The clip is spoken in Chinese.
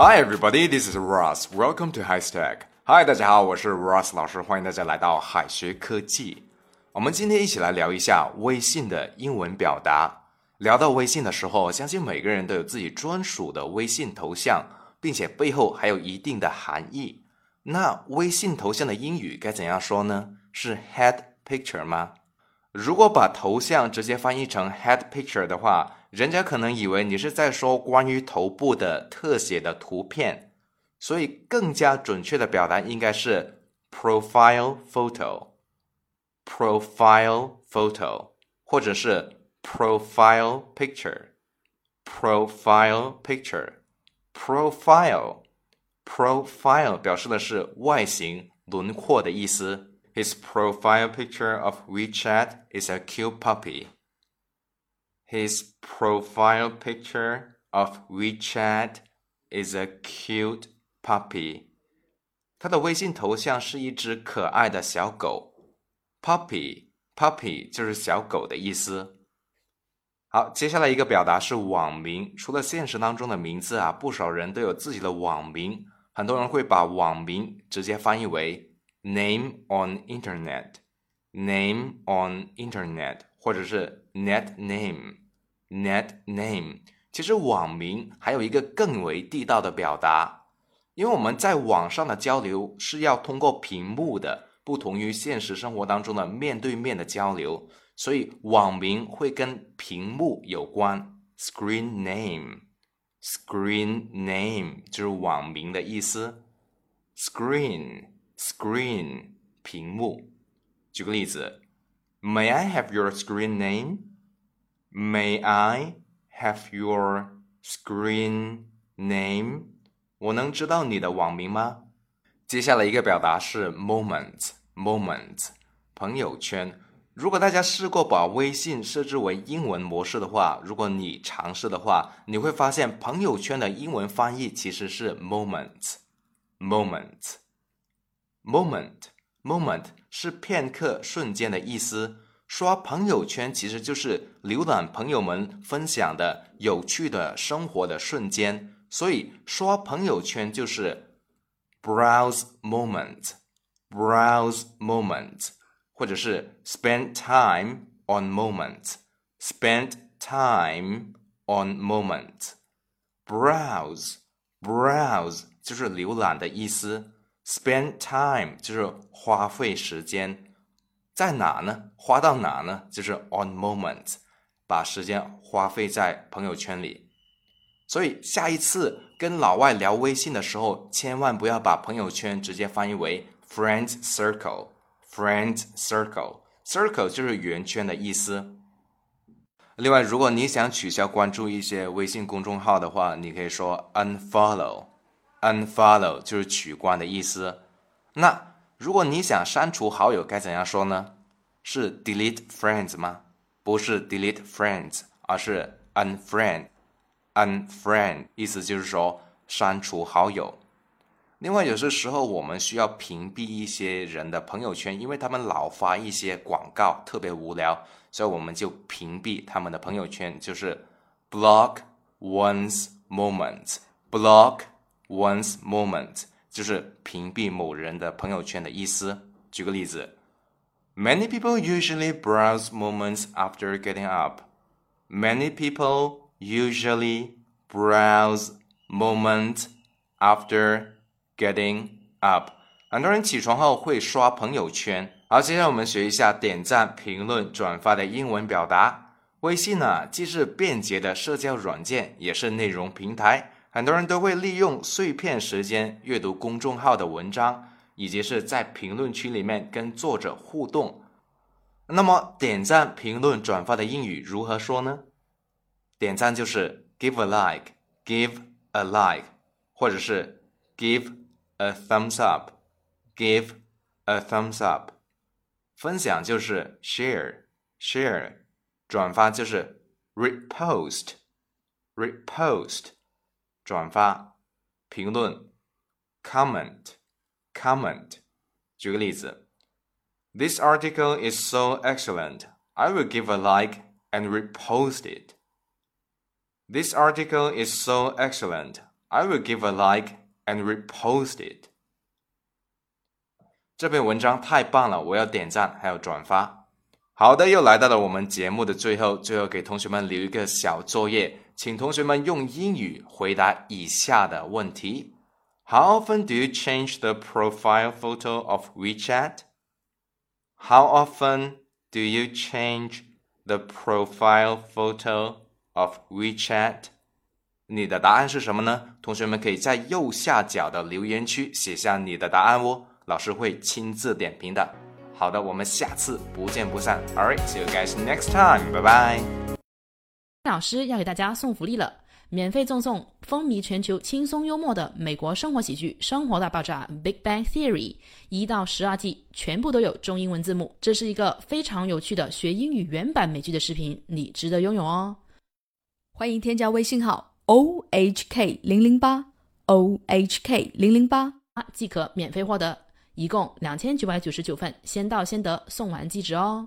Hi everybody, this is Ross. Welcome to High Stack. Hi，大家好，我是 Ross 老师，欢迎大家来到海学科技。我们今天一起来聊一下微信的英文表达。聊到微信的时候，相信每个人都有自己专属的微信头像，并且背后还有一定的含义。那微信头像的英语该怎样说呢？是 head picture 吗？如果把头像直接翻译成 head picture 的话，人家可能以为你是在说关于头部的特写的图片。所以更加准确的表达应该是 profile photo，profile photo，或者是 profile picture，profile picture，profile，profile 表示的是外形、轮廓的意思。His profile picture of WeChat is a cute puppy. His profile picture of WeChat is a cute Puppy，他的微信头像是一只可爱的小狗。Puppy，Puppy 就是小狗的意思。好，接下来一个表达是网名。除了现实当中的名字啊，不少人都有自己的网名。很多人会把网名直接翻译为 name on internet，name on internet，或者是 net name，net name。其实网名还有一个更为地道的表达。因为我们在网上的交流是要通过屏幕的，不同于现实生活当中的面对面的交流，所以网名会跟屏幕有关。Screen name，screen name 就是网名的意思，screen。Screen 屏幕。举个例子，May I have your screen name？May I have your screen name？我能知道你的网名吗？接下来一个表达是 moment，moment，朋友圈。如果大家试过把微信设置为英文模式的话，如果你尝试的话，你会发现朋友圈的英文翻译其实是 Moment，Moment Moment, moment 是片刻、瞬间的意思。刷朋友圈其实就是浏览朋友们分享的有趣的生活的瞬间。所以刷朋友圈就是 browse moment，browse moment，或者是 spend time on moment，spend time on moment，browse，browse 就是浏览的意思，spend time 就是花费时间，在哪呢？花到哪呢？就是 on moment，把时间花费在朋友圈里。所以下一次跟老外聊微信的时候，千万不要把朋友圈直接翻译为 friend circle。friend circle，circle 就是圆圈的意思。另外，如果你想取消关注一些微信公众号的话，你可以说 unfollow。Unfollow 就是取关的意思。那如果你想删除好友，该怎样说呢？是 delete friends 吗？不是 delete friends，而是 unfriend。unfriend 意思就是说删除好友。另外，有些时候我们需要屏蔽一些人的朋友圈，因为他们老发一些广告，特别无聊，所以我们就屏蔽他们的朋友圈，就是 block one's moment。block Once moment 就是屏蔽某人的朋友圈的意思。举个例子，Many people usually browse moments after getting up. Many people usually browse moments after getting up。很多人起床后会刷朋友圈。好，接下来我们学一下点赞、评论、转发的英文表达。微信呢，既是便捷的社交软件，也是内容平台。很多人都会利用碎片时间阅读公众号的文章，以及是在评论区里面跟作者互动。那么，点赞、评论、转发的英语如何说呢？点赞就是 give a like，give a like，或者是 give a thumbs up，give a thumbs up。分享就是 share，share。转发就是 repost，repost。转发。评论 comment，comment。举个例子，This article is so excellent. I will give a like and repost it. This article is so excellent. I will give a like and repost it。这篇文章太棒了，我要点赞还有转发。好的，又来到了我们节目的最后，最后给同学们留一个小作业， 请同学们用英语回答以下的问题：How often do you change the profile photo of WeChat? How often do you change the profile photo of WeChat? 你的答案是什么呢？同学们可以在右下角的留言区写下你的答案哦。老师会亲自点评的。好的，我们下次不见不散。All right, see you guys next time. 拜拜。老师要给大家送福利了，免费赠送风靡全球、轻松幽默的美国生活喜剧《生活大爆炸》（Big Bang Theory） 一到十二季，全部都有中英文字幕。这是一个非常有趣的学英语原版美剧的视频，你值得拥有哦。欢迎添加微信号 o h k 零零八 o h k 零零八即可免费获得。一共两千九百九十九份，先到先得，送完即止哦。